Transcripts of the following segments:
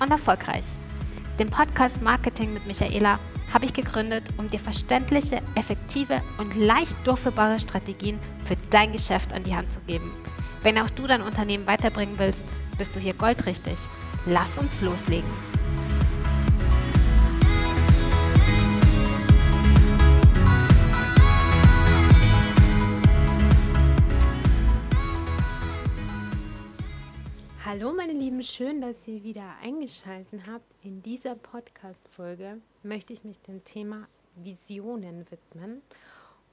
und erfolgreich. Den Podcast Marketing mit Michaela habe ich gegründet, um dir verständliche, effektive und leicht durchführbare Strategien für dein Geschäft an die Hand zu geben. Wenn auch du dein Unternehmen weiterbringen willst, bist du hier goldrichtig. Lass uns loslegen. Hallo meine Lieben, schön, dass ihr wieder eingeschaltet habt. In dieser Podcast-Folge möchte ich mich dem Thema Visionen widmen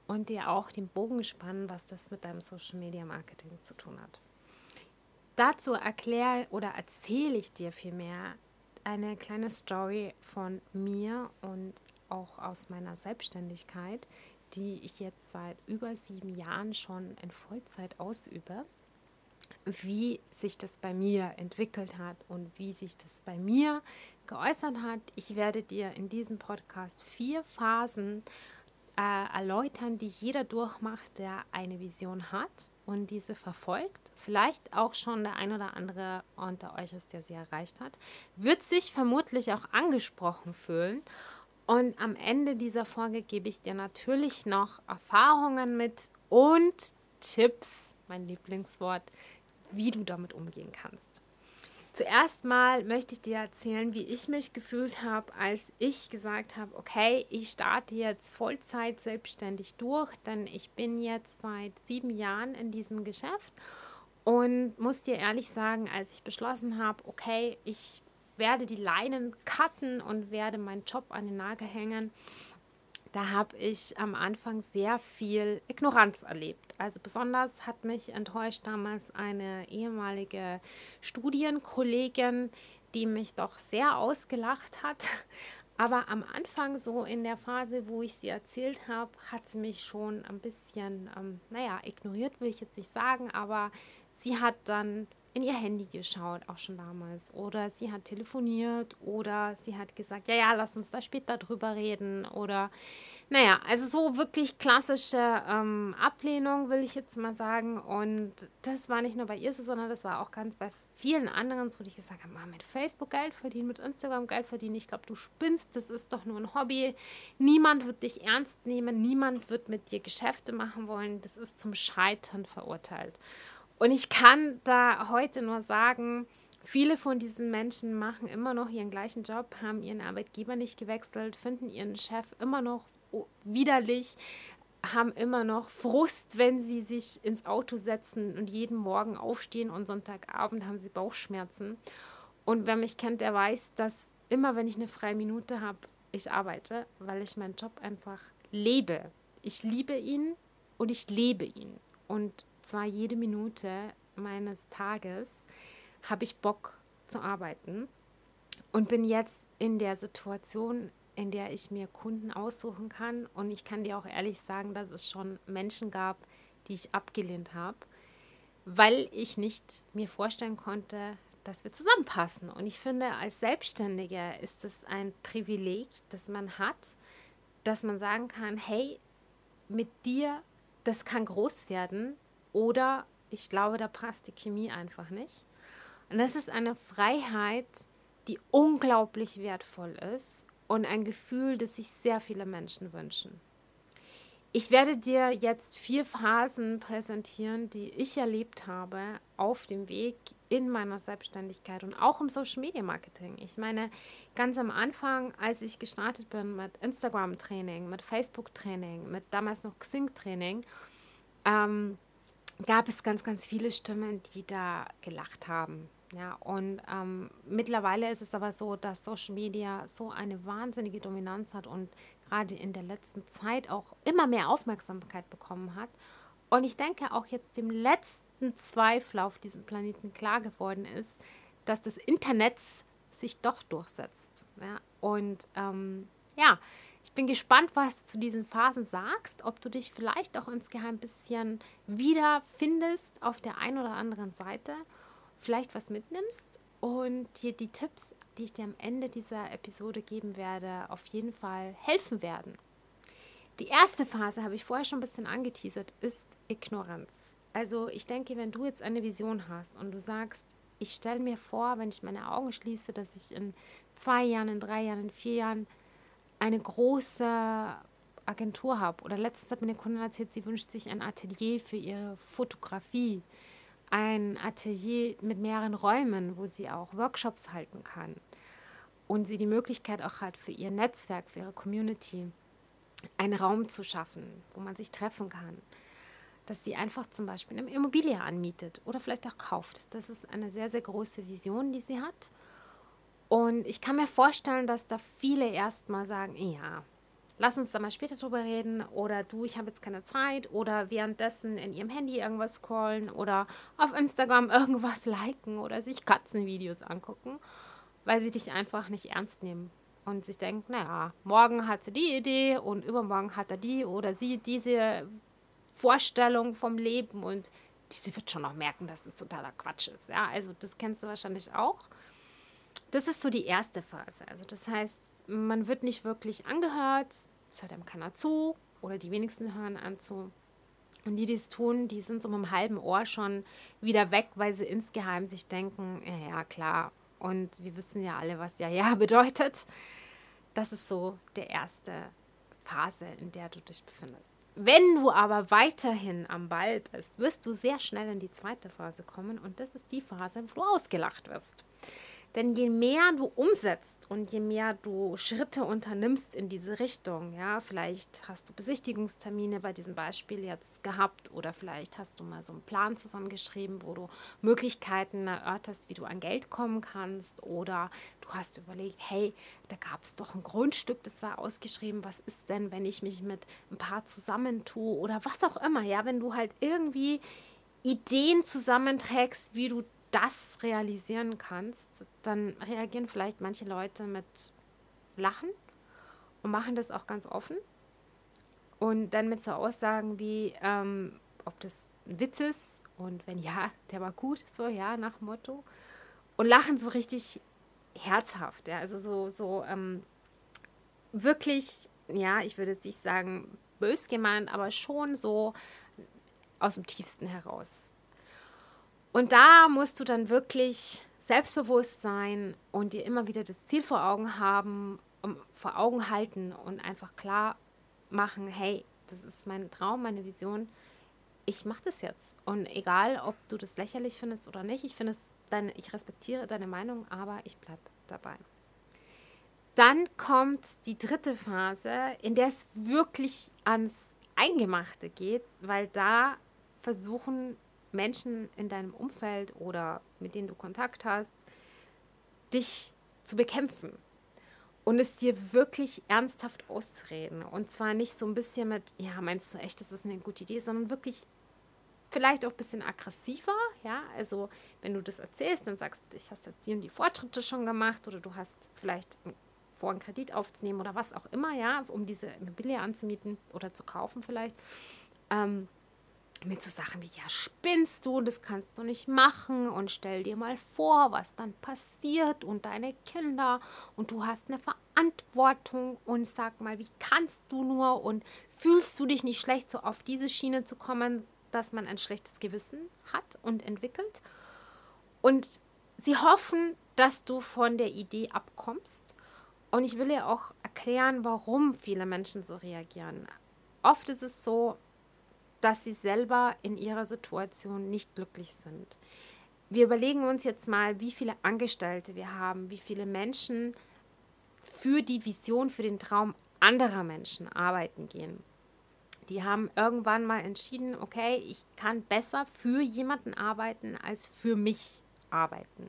und dir auch den Bogen spannen, was das mit deinem Social Media Marketing zu tun hat. Dazu erkläre oder erzähle ich dir vielmehr eine kleine Story von mir und auch aus meiner Selbstständigkeit, die ich jetzt seit über sieben Jahren schon in Vollzeit ausübe wie sich das bei mir entwickelt hat und wie sich das bei mir geäußert hat. Ich werde dir in diesem Podcast vier Phasen äh, erläutern, die jeder durchmacht, der eine Vision hat und diese verfolgt. Vielleicht auch schon der ein oder andere unter euch ist, der sie erreicht hat, wird sich vermutlich auch angesprochen fühlen. Und am Ende dieser Folge gebe ich dir natürlich noch Erfahrungen mit und Tipps, mein Lieblingswort, wie du damit umgehen kannst. Zuerst mal möchte ich dir erzählen, wie ich mich gefühlt habe, als ich gesagt habe, okay, ich starte jetzt Vollzeit selbstständig durch, denn ich bin jetzt seit sieben Jahren in diesem Geschäft und muss dir ehrlich sagen, als ich beschlossen habe, okay, ich werde die Leinen cutten und werde meinen Job an den Nagel hängen, da habe ich am Anfang sehr viel Ignoranz erlebt. Also besonders hat mich enttäuscht damals eine ehemalige Studienkollegin, die mich doch sehr ausgelacht hat. Aber am Anfang, so in der Phase, wo ich sie erzählt habe, hat sie mich schon ein bisschen, ähm, naja, ignoriert will ich jetzt nicht sagen, aber sie hat dann in ihr Handy geschaut, auch schon damals. Oder sie hat telefoniert oder sie hat gesagt, ja, ja, lass uns da später drüber reden. Oder naja, also so wirklich klassische ähm, Ablehnung, will ich jetzt mal sagen. Und das war nicht nur bei ihr so, sondern das war auch ganz bei vielen anderen, wo ich gesagt habe, mal mit Facebook Geld verdienen, mit Instagram Geld verdienen. Ich glaube, du spinnst, das ist doch nur ein Hobby. Niemand wird dich ernst nehmen, niemand wird mit dir Geschäfte machen wollen. Das ist zum Scheitern verurteilt. Und ich kann da heute nur sagen, viele von diesen Menschen machen immer noch ihren gleichen Job, haben ihren Arbeitgeber nicht gewechselt, finden ihren Chef immer noch widerlich, haben immer noch Frust, wenn sie sich ins Auto setzen und jeden Morgen aufstehen und Sonntagabend haben sie Bauchschmerzen. Und wer mich kennt, der weiß, dass immer, wenn ich eine freie Minute habe, ich arbeite, weil ich meinen Job einfach lebe. Ich liebe ihn und ich lebe ihn. Und zwar jede Minute meines Tages habe ich Bock zu arbeiten und bin jetzt in der Situation, in der ich mir Kunden aussuchen kann. Und ich kann dir auch ehrlich sagen, dass es schon Menschen gab, die ich abgelehnt habe, weil ich nicht mir vorstellen konnte, dass wir zusammenpassen. Und ich finde, als Selbstständiger ist es ein Privileg, das man hat, dass man sagen kann, hey, mit dir, das kann groß werden, oder ich glaube, da passt die Chemie einfach nicht. Und das ist eine Freiheit, die unglaublich wertvoll ist und ein Gefühl, das sich sehr viele Menschen wünschen. Ich werde dir jetzt vier Phasen präsentieren, die ich erlebt habe auf dem Weg in meiner Selbstständigkeit und auch im Social Media Marketing. Ich meine, ganz am Anfang, als ich gestartet bin mit Instagram Training, mit Facebook Training, mit damals noch Xing Training, ähm, gab es ganz, ganz viele Stimmen, die da gelacht haben. Ja, und ähm, mittlerweile ist es aber so, dass Social Media so eine wahnsinnige Dominanz hat und gerade in der letzten Zeit auch immer mehr Aufmerksamkeit bekommen hat. Und ich denke auch jetzt dem letzten Zweifel auf diesem Planeten klar geworden ist, dass das Internet sich doch durchsetzt. Ja? Und ähm, ja, bin gespannt, was du zu diesen Phasen sagst, ob du dich vielleicht auch insgeheim ein bisschen wiederfindest auf der einen oder anderen Seite, vielleicht was mitnimmst und dir die Tipps, die ich dir am Ende dieser Episode geben werde, auf jeden Fall helfen werden. Die erste Phase, habe ich vorher schon ein bisschen angeteasert, ist Ignoranz. Also ich denke, wenn du jetzt eine Vision hast und du sagst, ich stelle mir vor, wenn ich meine Augen schließe, dass ich in zwei Jahren, in drei Jahren, in vier Jahren eine große Agentur habe. Oder letztens hat mir eine Kundin erzählt, sie wünscht sich ein Atelier für ihre Fotografie. Ein Atelier mit mehreren Räumen, wo sie auch Workshops halten kann. Und sie die Möglichkeit auch hat, für ihr Netzwerk, für ihre Community einen Raum zu schaffen, wo man sich treffen kann. Dass sie einfach zum Beispiel eine Immobilie anmietet oder vielleicht auch kauft. Das ist eine sehr, sehr große Vision, die sie hat. Und ich kann mir vorstellen, dass da viele erstmal sagen, ja, lass uns da mal später drüber reden. Oder du, ich habe jetzt keine Zeit. Oder währenddessen in ihrem Handy irgendwas scrollen. Oder auf Instagram irgendwas liken oder sich Katzenvideos angucken, weil sie dich einfach nicht ernst nehmen. Und sich denken, naja, morgen hat sie die Idee und übermorgen hat er die oder sie diese Vorstellung vom Leben. Und sie wird schon noch merken, dass das totaler Quatsch ist. Ja, also das kennst du wahrscheinlich auch. Das ist so die erste Phase. Also das heißt, man wird nicht wirklich angehört, es hört einem keiner zu oder die wenigsten hören an zu. Und die, die es tun, die sind so mit einem halben Ohr schon wieder weg, weil sie insgeheim sich denken, ja, ja klar. Und wir wissen ja alle, was ja ja bedeutet. Das ist so der erste Phase, in der du dich befindest. Wenn du aber weiterhin am Ball bist, wirst du sehr schnell in die zweite Phase kommen und das ist die Phase, wo du ausgelacht wirst. Denn je mehr du umsetzt und je mehr du Schritte unternimmst in diese Richtung, ja, vielleicht hast du Besichtigungstermine bei diesem Beispiel jetzt gehabt oder vielleicht hast du mal so einen Plan zusammengeschrieben, wo du Möglichkeiten erörterst, wie du an Geld kommen kannst oder du hast überlegt, hey, da gab es doch ein Grundstück, das war ausgeschrieben, was ist denn, wenn ich mich mit ein paar zusammentue oder was auch immer, ja, wenn du halt irgendwie Ideen zusammenträgst, wie du das realisieren kannst, dann reagieren vielleicht manche Leute mit Lachen und machen das auch ganz offen. Und dann mit so Aussagen wie, ähm, ob das ein Witz ist und wenn ja, der war gut, so ja, nach Motto. Und lachen so richtig herzhaft, ja, also so, so ähm, wirklich, ja, ich würde es nicht sagen bös gemeint, aber schon so aus dem tiefsten heraus und da musst du dann wirklich selbstbewusst sein und dir immer wieder das Ziel vor Augen haben, um, vor Augen halten und einfach klar machen, hey, das ist mein Traum, meine Vision. Ich mache das jetzt. Und egal, ob du das lächerlich findest oder nicht, ich finde es, deine, ich respektiere deine Meinung, aber ich bleibe dabei. Dann kommt die dritte Phase, in der es wirklich ans Eingemachte geht, weil da versuchen Menschen in deinem Umfeld oder mit denen du Kontakt hast, dich zu bekämpfen und es dir wirklich ernsthaft auszureden. Und zwar nicht so ein bisschen mit, ja, meinst du echt, das ist eine gute Idee, sondern wirklich vielleicht auch ein bisschen aggressiver. Ja, also wenn du das erzählst, dann sagst du, ich hast jetzt die und die Fortschritte schon gemacht oder du hast vielleicht vor, einen Kredit aufzunehmen oder was auch immer, ja, um diese Immobilie anzumieten oder zu kaufen vielleicht. Ähm, mit so Sachen wie, ja, spinnst du, das kannst du nicht machen und stell dir mal vor, was dann passiert und deine Kinder und du hast eine Verantwortung und sag mal, wie kannst du nur und fühlst du dich nicht schlecht, so auf diese Schiene zu kommen, dass man ein schlechtes Gewissen hat und entwickelt. Und sie hoffen, dass du von der Idee abkommst. Und ich will dir auch erklären, warum viele Menschen so reagieren. Oft ist es so, dass sie selber in ihrer Situation nicht glücklich sind. Wir überlegen uns jetzt mal, wie viele Angestellte wir haben, wie viele Menschen für die Vision, für den Traum anderer Menschen arbeiten gehen. Die haben irgendwann mal entschieden, okay, ich kann besser für jemanden arbeiten als für mich arbeiten.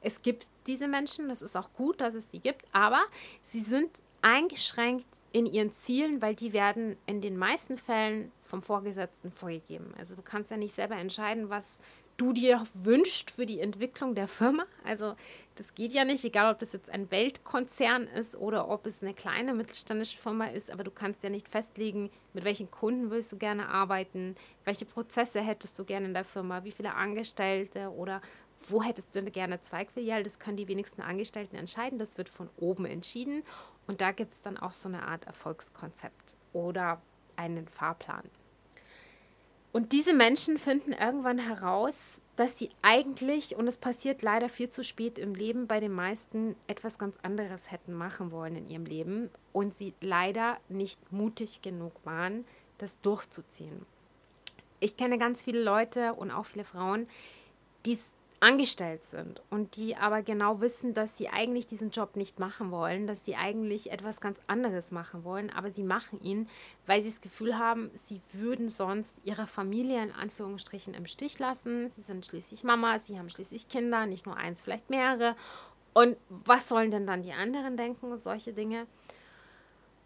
Es gibt diese Menschen, das ist auch gut, dass es die gibt, aber sie sind eingeschränkt in ihren Zielen, weil die werden in den meisten Fällen vom Vorgesetzten vorgegeben. Also du kannst ja nicht selber entscheiden, was du dir wünschst für die Entwicklung der Firma. Also das geht ja nicht, egal ob das jetzt ein Weltkonzern ist oder ob es eine kleine mittelständische Firma ist, aber du kannst ja nicht festlegen, mit welchen Kunden willst du gerne arbeiten, welche Prozesse hättest du gerne in der Firma, wie viele Angestellte oder wo hättest du gerne Zweigfiliale. Das können die wenigsten Angestellten entscheiden, das wird von oben entschieden und da gibt es dann auch so eine Art Erfolgskonzept oder einen Fahrplan. Und diese Menschen finden irgendwann heraus, dass sie eigentlich, und es passiert leider viel zu spät im Leben bei den meisten, etwas ganz anderes hätten machen wollen in ihrem Leben und sie leider nicht mutig genug waren, das durchzuziehen. Ich kenne ganz viele Leute und auch viele Frauen, die angestellt sind und die aber genau wissen, dass sie eigentlich diesen Job nicht machen wollen, dass sie eigentlich etwas ganz anderes machen wollen, aber sie machen ihn, weil sie das Gefühl haben, sie würden sonst ihre Familie in Anführungsstrichen im Stich lassen. Sie sind schließlich Mama, sie haben schließlich Kinder, nicht nur eins, vielleicht mehrere. Und was sollen denn dann die anderen denken, solche Dinge?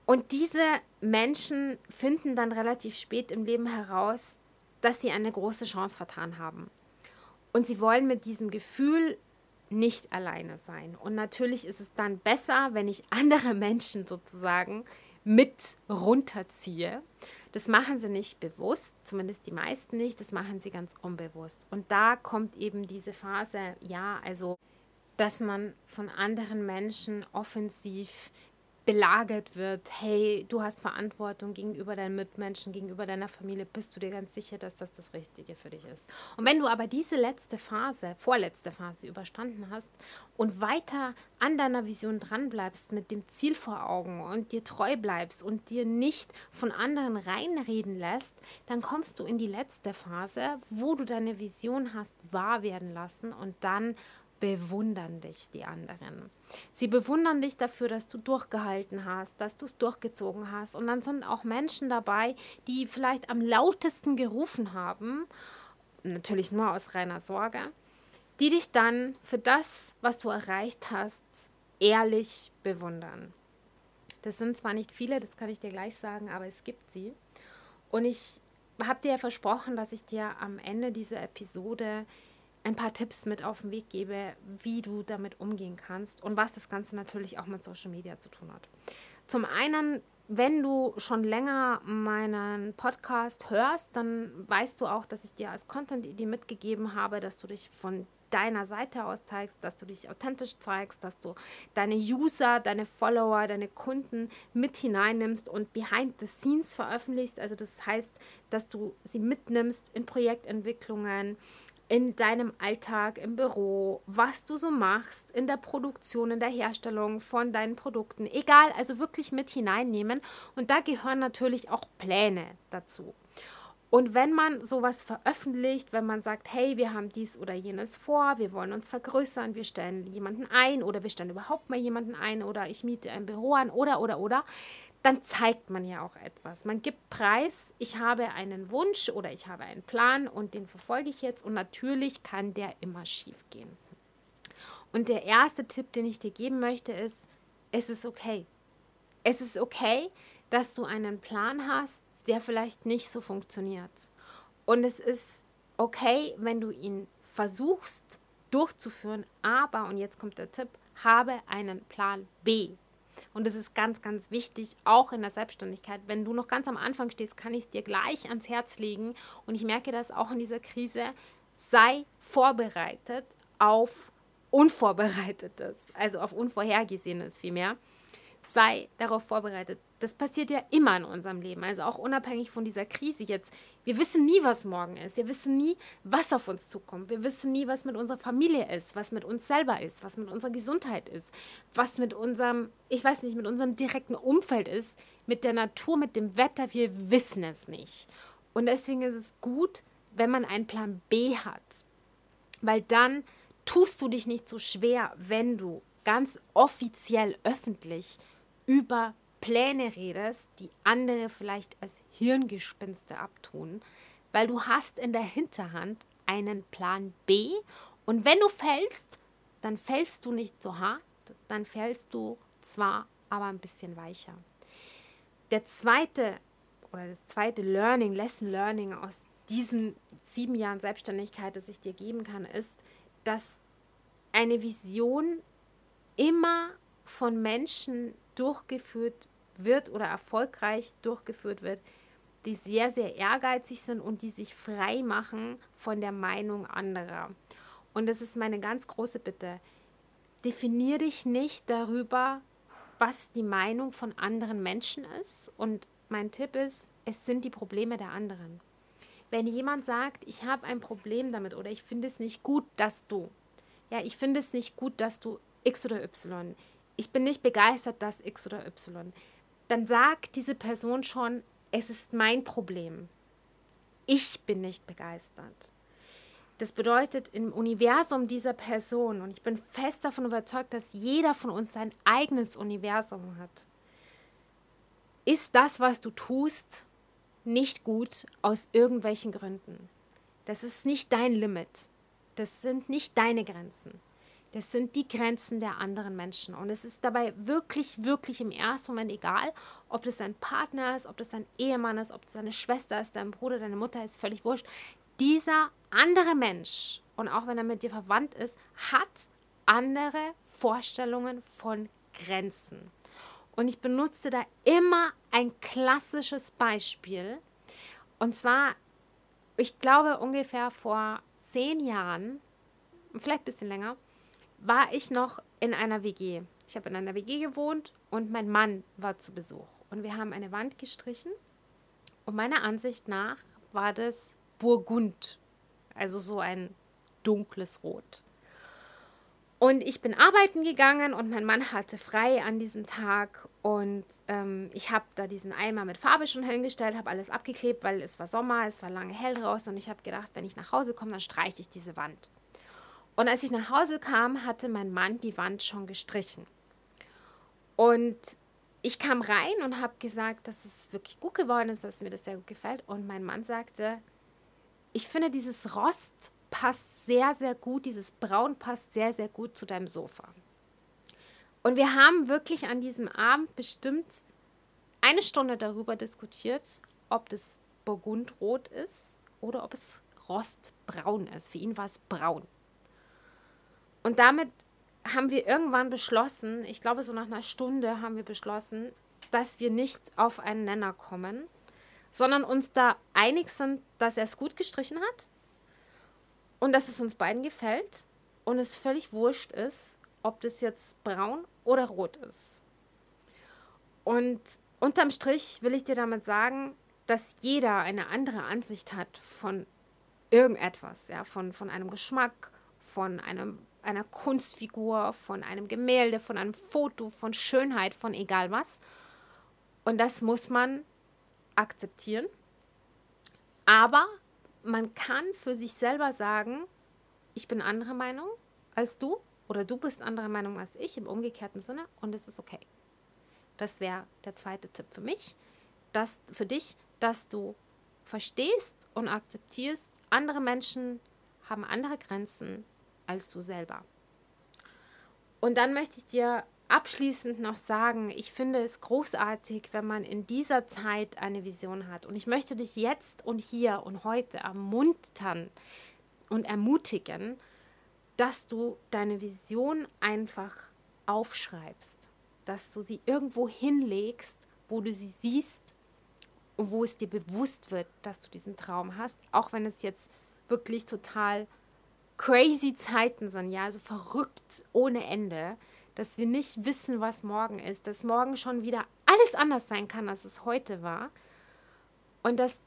Und diese Menschen finden dann relativ spät im Leben heraus, dass sie eine große Chance vertan haben und sie wollen mit diesem Gefühl nicht alleine sein. Und natürlich ist es dann besser, wenn ich andere Menschen sozusagen mit runterziehe. Das machen sie nicht bewusst, zumindest die meisten nicht, das machen sie ganz unbewusst. Und da kommt eben diese Phase, ja, also, dass man von anderen Menschen offensiv belagert wird, hey, du hast Verantwortung gegenüber deinen Mitmenschen, gegenüber deiner Familie, bist du dir ganz sicher, dass das das Richtige für dich ist. Und wenn du aber diese letzte Phase, vorletzte Phase überstanden hast und weiter an deiner Vision dran bleibst, mit dem Ziel vor Augen und dir treu bleibst und dir nicht von anderen reinreden lässt, dann kommst du in die letzte Phase, wo du deine Vision hast wahr werden lassen und dann bewundern dich die anderen. Sie bewundern dich dafür, dass du durchgehalten hast, dass du es durchgezogen hast. Und dann sind auch Menschen dabei, die vielleicht am lautesten gerufen haben, natürlich nur aus reiner Sorge, die dich dann für das, was du erreicht hast, ehrlich bewundern. Das sind zwar nicht viele, das kann ich dir gleich sagen, aber es gibt sie. Und ich habe dir ja versprochen, dass ich dir am Ende dieser Episode ein paar Tipps mit auf den Weg gebe, wie du damit umgehen kannst und was das Ganze natürlich auch mit Social Media zu tun hat. Zum einen, wenn du schon länger meinen Podcast hörst, dann weißt du auch, dass ich dir als Content-Idee mitgegeben habe, dass du dich von deiner Seite aus zeigst, dass du dich authentisch zeigst, dass du deine User, deine Follower, deine Kunden mit hineinnimmst und behind the scenes veröffentlichst. Also das heißt, dass du sie mitnimmst in Projektentwicklungen, in deinem Alltag im Büro, was du so machst, in der Produktion, in der Herstellung von deinen Produkten. Egal, also wirklich mit hineinnehmen. Und da gehören natürlich auch Pläne dazu. Und wenn man sowas veröffentlicht, wenn man sagt, hey, wir haben dies oder jenes vor, wir wollen uns vergrößern, wir stellen jemanden ein oder wir stellen überhaupt mal jemanden ein oder ich miete ein Büro an oder oder oder, dann zeigt man ja auch etwas. Man gibt Preis, ich habe einen Wunsch oder ich habe einen Plan und den verfolge ich jetzt und natürlich kann der immer schief gehen. Und der erste Tipp, den ich dir geben möchte, ist, es ist okay. Es ist okay, dass du einen Plan hast, der vielleicht nicht so funktioniert. Und es ist okay, wenn du ihn versuchst durchzuführen, aber, und jetzt kommt der Tipp, habe einen Plan B. Und das ist ganz, ganz wichtig, auch in der Selbstständigkeit. Wenn du noch ganz am Anfang stehst, kann ich es dir gleich ans Herz legen. Und ich merke das auch in dieser Krise. Sei vorbereitet auf Unvorbereitetes, also auf Unvorhergesehenes vielmehr sei darauf vorbereitet. Das passiert ja immer in unserem Leben, also auch unabhängig von dieser Krise jetzt. Wir wissen nie, was morgen ist. Wir wissen nie, was auf uns zukommt. Wir wissen nie, was mit unserer Familie ist, was mit uns selber ist, was mit unserer Gesundheit ist, was mit unserem, ich weiß nicht, mit unserem direkten Umfeld ist, mit der Natur, mit dem Wetter. Wir wissen es nicht. Und deswegen ist es gut, wenn man einen Plan B hat, weil dann tust du dich nicht so schwer, wenn du ganz offiziell öffentlich über Pläne redest, die andere vielleicht als Hirngespinste abtun, weil du hast in der Hinterhand einen Plan B und wenn du fällst, dann fällst du nicht so hart, dann fällst du zwar, aber ein bisschen weicher. Der zweite oder das zweite Learning, Lesson Learning aus diesen sieben Jahren Selbstständigkeit, das ich dir geben kann, ist, dass eine Vision immer von Menschen durchgeführt wird oder erfolgreich durchgeführt wird, die sehr, sehr ehrgeizig sind und die sich frei machen von der Meinung anderer. Und das ist meine ganz große Bitte. Definiere dich nicht darüber, was die Meinung von anderen Menschen ist. Und mein Tipp ist, es sind die Probleme der anderen. Wenn jemand sagt, ich habe ein Problem damit oder ich finde es nicht gut, dass du, ja, ich finde es nicht gut, dass du X oder Y, ich bin nicht begeistert, dass X oder Y, dann sagt diese Person schon, es ist mein Problem. Ich bin nicht begeistert. Das bedeutet, im Universum dieser Person, und ich bin fest davon überzeugt, dass jeder von uns sein eigenes Universum hat, ist das, was du tust, nicht gut aus irgendwelchen Gründen. Das ist nicht dein Limit. Das sind nicht deine Grenzen. Das sind die Grenzen der anderen Menschen. Und es ist dabei wirklich, wirklich im ersten Moment egal, ob das dein Partner ist, ob das dein Ehemann ist, ob das deine Schwester ist, dein Bruder, deine Mutter ist, völlig wurscht. Dieser andere Mensch, und auch wenn er mit dir verwandt ist, hat andere Vorstellungen von Grenzen. Und ich benutze da immer ein klassisches Beispiel. Und zwar, ich glaube ungefähr vor zehn Jahren, vielleicht ein bisschen länger, war ich noch in einer WG. Ich habe in einer WG gewohnt und mein Mann war zu Besuch. Und wir haben eine Wand gestrichen. Und meiner Ansicht nach war das Burgund. Also so ein dunkles Rot. Und ich bin arbeiten gegangen und mein Mann hatte frei an diesem Tag. Und ähm, ich habe da diesen Eimer mit Farbe schon hingestellt, habe alles abgeklebt, weil es war Sommer, es war lange hell draußen. Und ich habe gedacht, wenn ich nach Hause komme, dann streiche ich diese Wand. Und als ich nach Hause kam, hatte mein Mann die Wand schon gestrichen. Und ich kam rein und habe gesagt, dass es wirklich gut geworden ist, dass mir das sehr gut gefällt. Und mein Mann sagte, ich finde, dieses Rost passt sehr, sehr gut, dieses Braun passt sehr, sehr gut zu deinem Sofa. Und wir haben wirklich an diesem Abend bestimmt eine Stunde darüber diskutiert, ob das Burgundrot ist oder ob es Rostbraun ist. Für ihn war es braun. Und damit haben wir irgendwann beschlossen, ich glaube so nach einer Stunde haben wir beschlossen, dass wir nicht auf einen Nenner kommen, sondern uns da einig sind, dass er es gut gestrichen hat und dass es uns beiden gefällt und es völlig wurscht ist, ob das jetzt braun oder rot ist. Und unterm Strich will ich dir damit sagen, dass jeder eine andere Ansicht hat von irgendetwas, ja, von, von einem Geschmack, von einem einer Kunstfigur, von einem Gemälde, von einem Foto, von Schönheit, von egal was. Und das muss man akzeptieren. Aber man kann für sich selber sagen, ich bin anderer Meinung als du oder du bist anderer Meinung als ich im umgekehrten Sinne und es ist okay. Das wäre der zweite Tipp für mich, dass für dich, dass du verstehst und akzeptierst, andere Menschen haben andere Grenzen, als du selber. Und dann möchte ich dir abschließend noch sagen, ich finde es großartig, wenn man in dieser Zeit eine Vision hat. Und ich möchte dich jetzt und hier und heute ermuntern und ermutigen, dass du deine Vision einfach aufschreibst, dass du sie irgendwo hinlegst, wo du sie siehst und wo es dir bewusst wird, dass du diesen Traum hast, auch wenn es jetzt wirklich total crazy Zeiten sind, ja, also verrückt ohne Ende, dass wir nicht wissen, was morgen ist, dass morgen schon wieder alles anders sein kann, als es heute war. Und dass,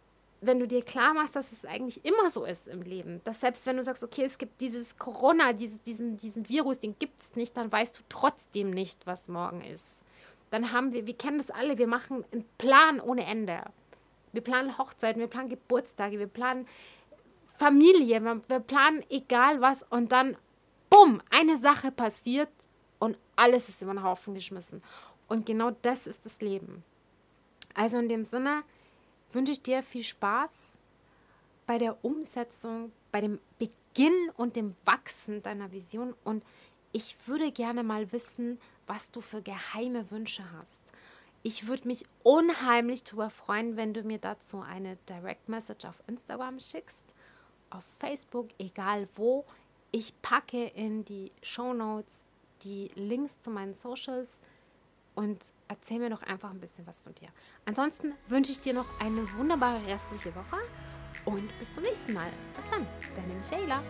wenn du dir klar machst, dass es eigentlich immer so ist im Leben, dass selbst wenn du sagst, okay, es gibt dieses Corona, dieses, diesen, diesen Virus, den gibt es nicht, dann weißt du trotzdem nicht, was morgen ist. Dann haben wir, wir kennen das alle, wir machen einen Plan ohne Ende. Wir planen Hochzeiten, wir planen Geburtstage, wir planen Familie, wir planen egal was und dann, bumm, eine Sache passiert und alles ist über den Haufen geschmissen. Und genau das ist das Leben. Also in dem Sinne wünsche ich dir viel Spaß bei der Umsetzung, bei dem Beginn und dem Wachsen deiner Vision. Und ich würde gerne mal wissen, was du für geheime Wünsche hast. Ich würde mich unheimlich darüber freuen, wenn du mir dazu eine Direct Message auf Instagram schickst, auf Facebook, egal wo. Ich packe in die Show Notes die Links zu meinen Socials und erzähl mir doch einfach ein bisschen was von dir. Ansonsten wünsche ich dir noch eine wunderbare restliche Woche und bis zum nächsten Mal. Bis dann, deine Michaela.